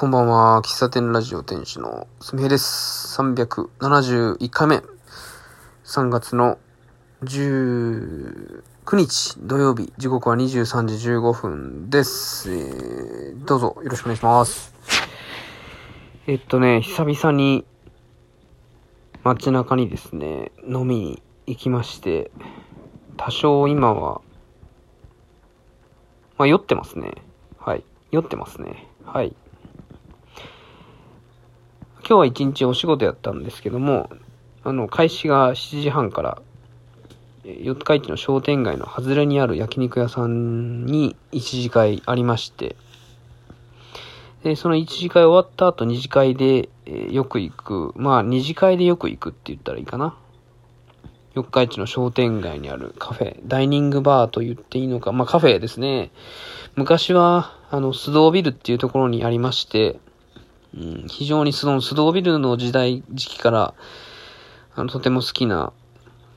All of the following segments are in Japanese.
こんばんは。喫茶店ラジオ店主のすみへです。371回目。3月の19日土曜日。時刻は23時15分です。えー、どうぞよろしくお願いします。えっとね、久々に街中にですね、飲みに行きまして、多少今は、まあ酔ってますね。はい。酔ってますね。はい。今日は一日お仕事やったんですけども、あの、開始が7時半から、四日市の商店街の外れにある焼肉屋さんに一次会ありまして、で、その一次会終わった後二次会で、え、よく行く、まあ二次会でよく行くって言ったらいいかな。四日市の商店街にあるカフェ、ダイニングバーと言っていいのか、まあカフェですね。昔は、あの、須藤ビルっていうところにありまして、うん、非常にその須藤ビルの時代、時期から、あの、とても好きな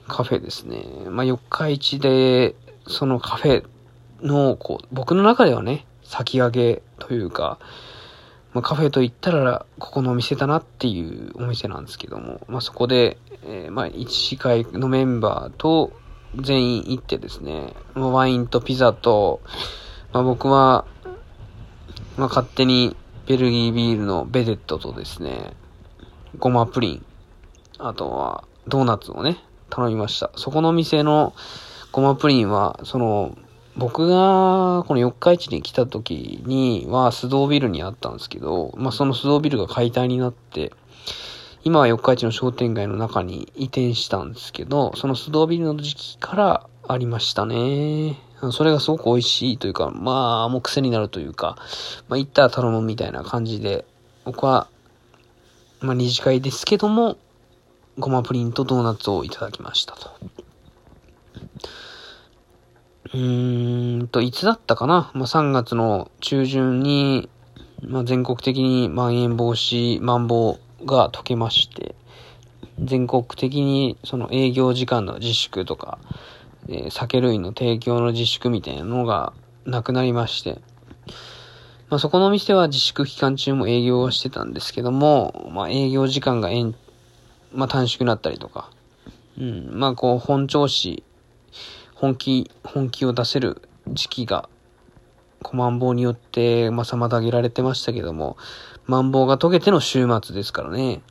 カフェですね。まあ、四日市で、そのカフェの、こう、僕の中ではね、先駆けというか、まあ、カフェと言ったら、ここのお店だなっていうお店なんですけども、まあ、そこで、えー、まあ、一次会のメンバーと全員行ってですね、ま、ワインとピザと、まあ、僕は、まあ、勝手にベルギービールのベデットとですね、ごまプリン、あとはドーナツをね、頼みました。そこの店のごまプリンは、その、僕がこの四日市に来た時には須藤ビルにあったんですけど、まあ、その須藤ビルが解体になって、今は四日市の商店街の中に移転したんですけど、その須藤ビルの時期からありましたね。それがすごく美味しいというか、まあ、もう癖になるというか、まあ、行ったら頼むみたいな感じで、僕は、まあ、二次会ですけども、ごまプリンとドーナツをいただきましたと。うーんと、いつだったかな？まあ、3月の中旬に、まあ、全国的にまん延防止、まん防が解けまして、全国的にその営業時間の自粛とか、え、酒類の提供の自粛みたいなのがなくなりまして、まあ、そこの店は自粛期間中も営業をしてたんですけども、まあ、営業時間が延、まあ、短縮になったりとか、うん、まあ、こう、本調子、本気、本気を出せる時期が、こう、マンボウによって、まあ、妨げられてましたけども、マンボウが解けての週末ですからね。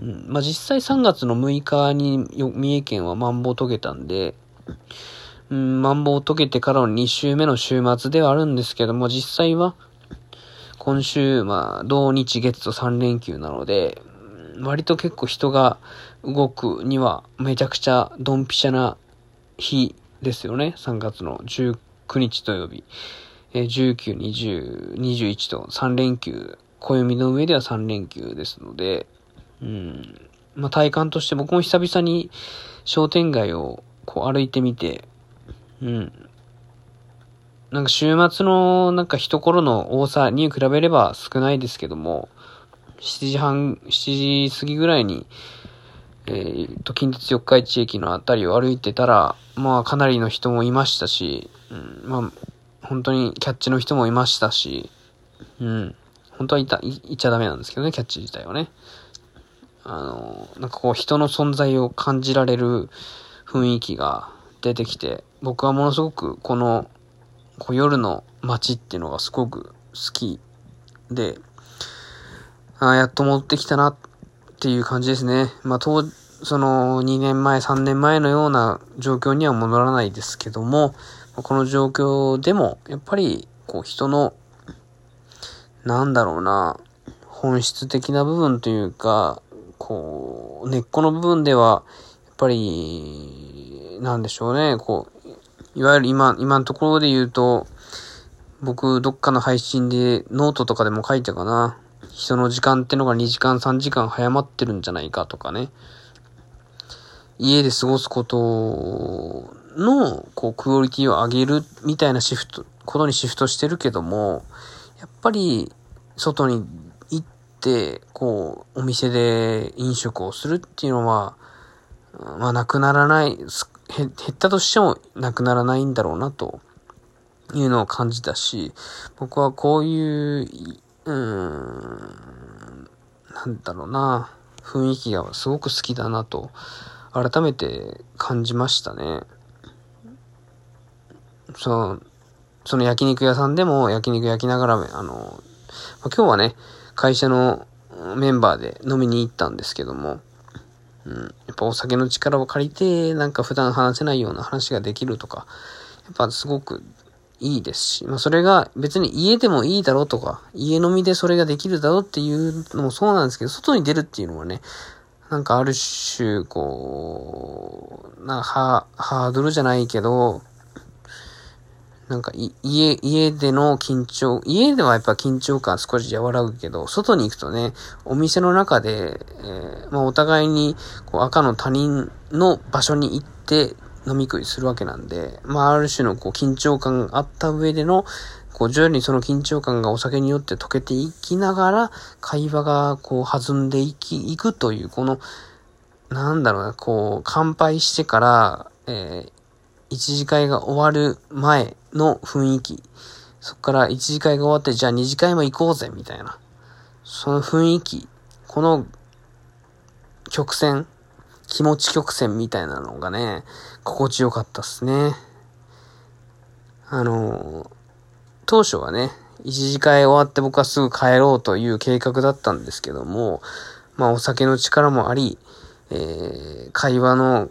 まあ、実際3月の6日に三重県はマンボウ解けたんで、うん、マンボウ解けてからの2週目の週末ではあるんですけども、実際は、今週、まあ、土日月と3連休なので、割と結構人が動くにはめちゃくちゃドンピシャな日ですよね。3月の19日土曜日。え19、20、21と3連休、暦の上では3連休ですので、うん。まあ、体感として僕も久々に商店街をこう歩いてみて、うん。なんか週末のなんか一頃の多さに比べれば少ないですけども、7時半、7時過ぎぐらいに、えー、と、近鉄四日市駅のあたりを歩いてたら、まあかなりの人もいましたし、うん、まあ、本当にキャッチの人もいましたし、うん、本当はいた、い、いちゃダメなんですけどね、キャッチ自体はね。あの、なんかこう人の存在を感じられる雰囲気が出てきて、僕はものすごくこのこう夜の街っていうのがすごく好きで、あやっと戻ってきたなっていう感じですね。まあ、当、その2年前、3年前のような状況には戻らないですけども、この状況でも、やっぱり、こう人の、なんだろうな、本質的な部分というか、こう、根っこの部分では、やっぱり、なんでしょうね、こう、いわゆる今、今のところで言うと、僕、どっかの配信で、ノートとかでも書いたかな。人の時間ってのが2時間、3時間早まってるんじゃないかとかね。家で過ごすことの、こう、クオリティを上げるみたいなシフト、ことにシフトしてるけども、やっぱり、外に、こう、お店で飲食をするっていうのは、まあ、なくならない、減ったとしてもなくならないんだろうな、というのを感じたし、僕はこういううん、なんだろうな、雰囲気がすごく好きだなと、改めて感じましたね。その、その焼肉屋さんでも焼肉焼きながら、あの、まあ、今日はね、会社のメンバーで飲みに行ったんですけども、うん、やっぱお酒の力を借りて、なんか普段話せないような話ができるとか、やっぱすごくいいですし、まあそれが別に家でもいいだろうとか、家飲みでそれができるだろうっていうのもそうなんですけど、外に出るっていうのはね、なんかある種、こう、な、ハードルじゃないけど、なんか家、家での緊張、家ではやっぱ緊張感少し和らぐけど、外に行くとね、お店の中で、えー、まあお互いにこう赤の他人の場所に行って飲み食いするわけなんで、まあある種のこう緊張感があった上での、こう徐々にその緊張感がお酒によって溶けていきながら、会話がこう弾んでいき、いくという、この、なんだろうな、こう、乾杯してから、えー、一次会が終わる前の雰囲気。そっから一次会が終わって、じゃあ二次会も行こうぜ、みたいな。その雰囲気。この曲線、気持ち曲線みたいなのがね、心地よかったっすね。あの、当初はね、一次会終わって僕はすぐ帰ろうという計画だったんですけども、まあお酒の力もあり、えー、会話の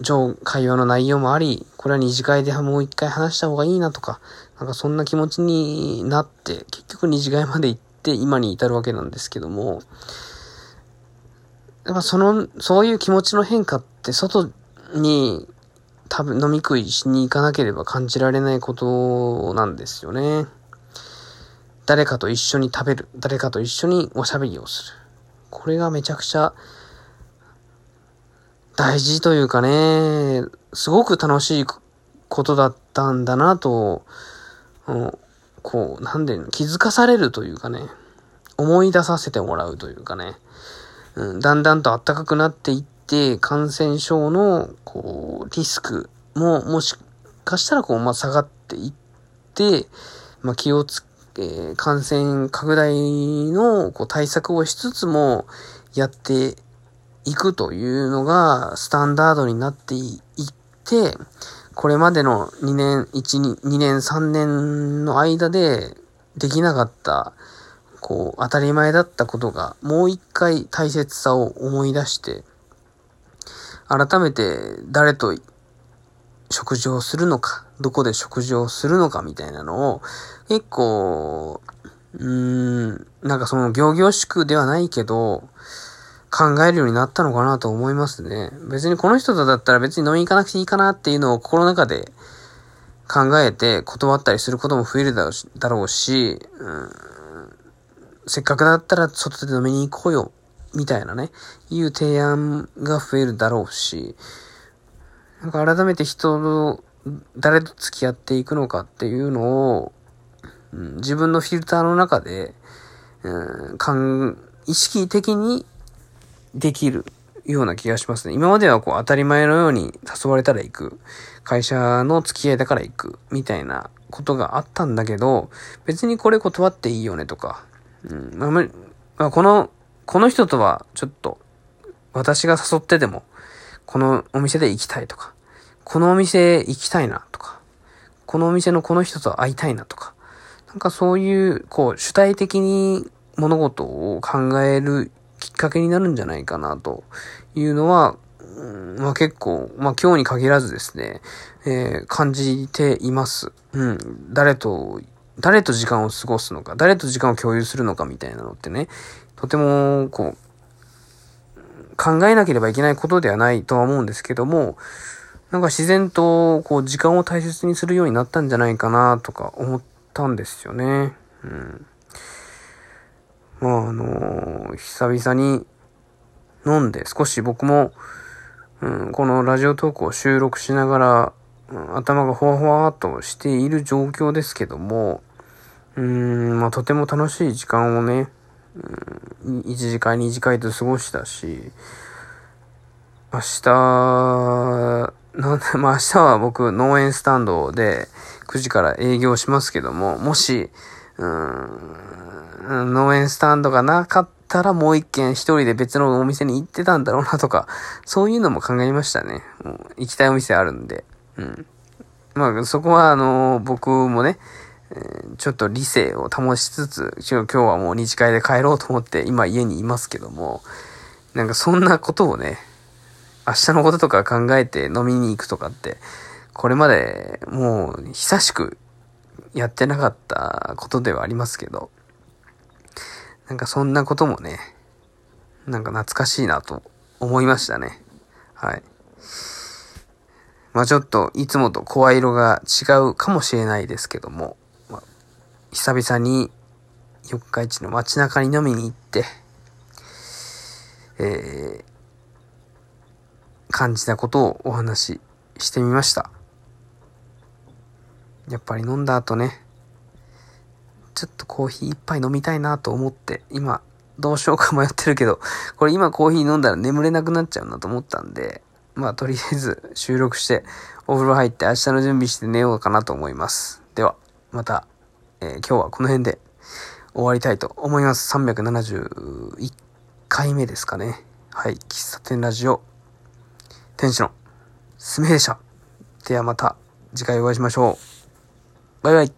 上、会話の内容もあり、これは二次会でもう一回話した方がいいなとか、なんかそんな気持ちになって、結局二次会まで行って今に至るわけなんですけども、やっぱその、そういう気持ちの変化って外に多分飲み食いしに行かなければ感じられないことなんですよね。誰かと一緒に食べる。誰かと一緒におしゃべりをする。これがめちゃくちゃ大事というかね、すごく楽しいことだったんだなと、こう、なんで、気づかされるというかね、思い出させてもらうというかね、うん、だんだんと暖かくなっていって、感染症の、こう、リスクも、もしかしたら、こう、ま、下がっていって、ま、気をつけ、感染拡大の、こう、対策をしつつも、やっていくというのがスタンダードになっていって、これまでの2年、1、2年、3年の間でできなかった、こう、当たり前だったことが、もう一回大切さを思い出して、改めて誰と食事をするのか、どこで食事をするのかみたいなのを、結構、うーん、なんかその行々しくではないけど、考えるようになったのかなと思いますね。別にこの人とだったら別に飲みに行かなくていいかなっていうのを心の中で考えて断ったりすることも増えるだろうし、うん、せっかくだったら外で飲みに行こうよ、みたいなね、いう提案が増えるだろうし、なんか改めて人の誰と付き合っていくのかっていうのを、うん、自分のフィルターの中で、う、ん意識的にできるような気がしますね。今まではこう当たり前のように誘われたら行く。会社の付き合いだから行く。みたいなことがあったんだけど、別にこれ断っていいよねとか。うん。まあ、まあ、この、この人とはちょっと、私が誘ってでも、このお店で行きたいとか、このお店行きたいなとか、このお店のこの人と会いたいなとか、なんかそういう、こう、主体的に物事を考えるきっかけになるんじゃないかなというのは、うん、まあ結構、まあ今日に限らずですね、えー、感じています。うん。誰と、誰と時間を過ごすのか、誰と時間を共有するのかみたいなのってね、とても、こう、考えなければいけないことではないとは思うんですけども、なんか自然と、こう、時間を大切にするようになったんじゃないかなとか思ったんですよね。うん。まああのー、久々に飲んで少し僕も、うん、このラジオトークを収録しながら、うん、頭がほわほわっとしている状況ですけども、うん、まあとても楽しい時間をね、うん、1時間2時間と過ごしたし、明日、なんで、まあ明日は僕農園スタンドで9時から営業しますけども、もし、うーん、農園スタンドがな？かったらもう一軒一人で別のお店に行ってたんだろうなとか、そういうのも考えましたね。行きたいお店あるんで。うん。まあ、そこはあの、僕もね、え、ちょっと理性を保ちつつ、今日はもう二次会で帰ろうと思って今家にいますけども、なんかそんなことをね、明日のこととか考えて飲みに行くとかって、これまでもう久しくやってなかったことではありますけど、なんかそんなこともね、なんか懐かしいなと思いましたね。はい。まあちょっといつもと声色が違うかもしれないですけども、まあ、久々に四日市の街中に飲みに行って、えー、感じたことをお話ししてみました。やっぱり飲んだ後ね、ちょっとコーヒー一杯飲みたいなと思って、今、どうしようか迷ってるけど、これ今コーヒー飲んだら眠れなくなっちゃうなと思ったんで、まあとりあえず収録してお風呂入って明日の準備して寝ようかなと思います。では、また、えー、今日はこの辺で終わりたいと思います。371回目ですかね。はい。喫茶店ラジオ、天使のすめでした。ではまた次回お会いしましょう。バイバイ。